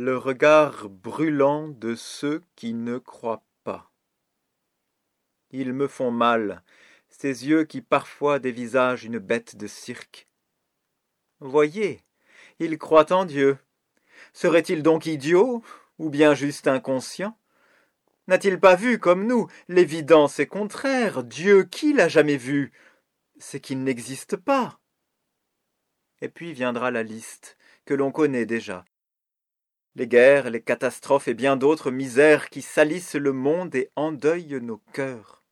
le regard brûlant de ceux qui ne croient pas. Ils me font mal, ces yeux qui parfois dévisagent une bête de cirque. Voyez, ils croient en Dieu. Serait-il donc idiot, ou bien juste inconscient N'a-t-il pas vu, comme nous, l'évidence est contraire Dieu, qui l'a jamais vu? C'est qu'il n'existe pas. Et puis viendra la liste, que l'on connaît déjà, les guerres, les catastrophes et bien d'autres misères qui salissent le monde et endeuillent nos cœurs.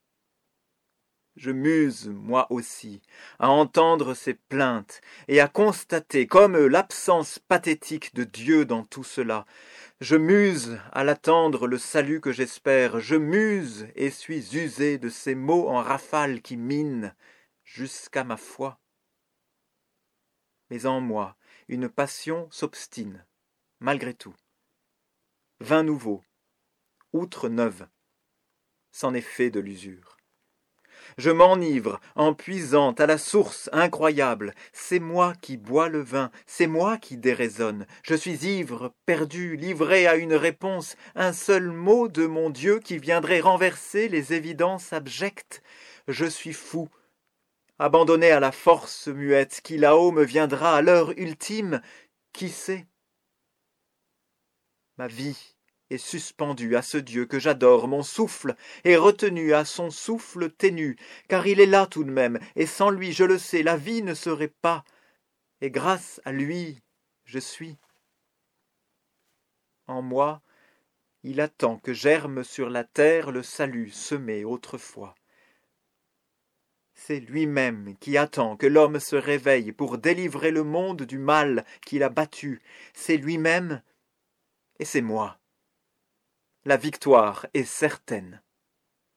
Je muse, moi aussi, à entendre ces plaintes et à constater comme l'absence pathétique de Dieu dans tout cela. Je muse à l'attendre le salut que j'espère, je muse et suis usé de ces mots en rafale qui minent jusqu'à ma foi. Mais en moi, une passion s'obstine malgré tout. Vin nouveau, outre neuve, c'en est fait de l'usure. Je m'enivre en puisant à la source incroyable. C'est moi qui bois le vin, c'est moi qui déraisonne. Je suis ivre, perdu, livré à une réponse, un seul mot de mon Dieu qui viendrait renverser les évidences abjectes. Je suis fou, abandonné à la force muette qui là-haut me viendra à l'heure ultime. Qui sait? Ma vie est suspendue à ce Dieu que j'adore, mon souffle est retenu à son souffle ténu, car il est là tout de même, et sans lui, je le sais, la vie ne serait pas, et grâce à lui, je suis. En moi, il attend que germe sur la terre le salut semé autrefois. C'est lui-même qui attend que l'homme se réveille pour délivrer le monde du mal qu'il a battu. C'est lui-même et c'est moi. La victoire est certaine.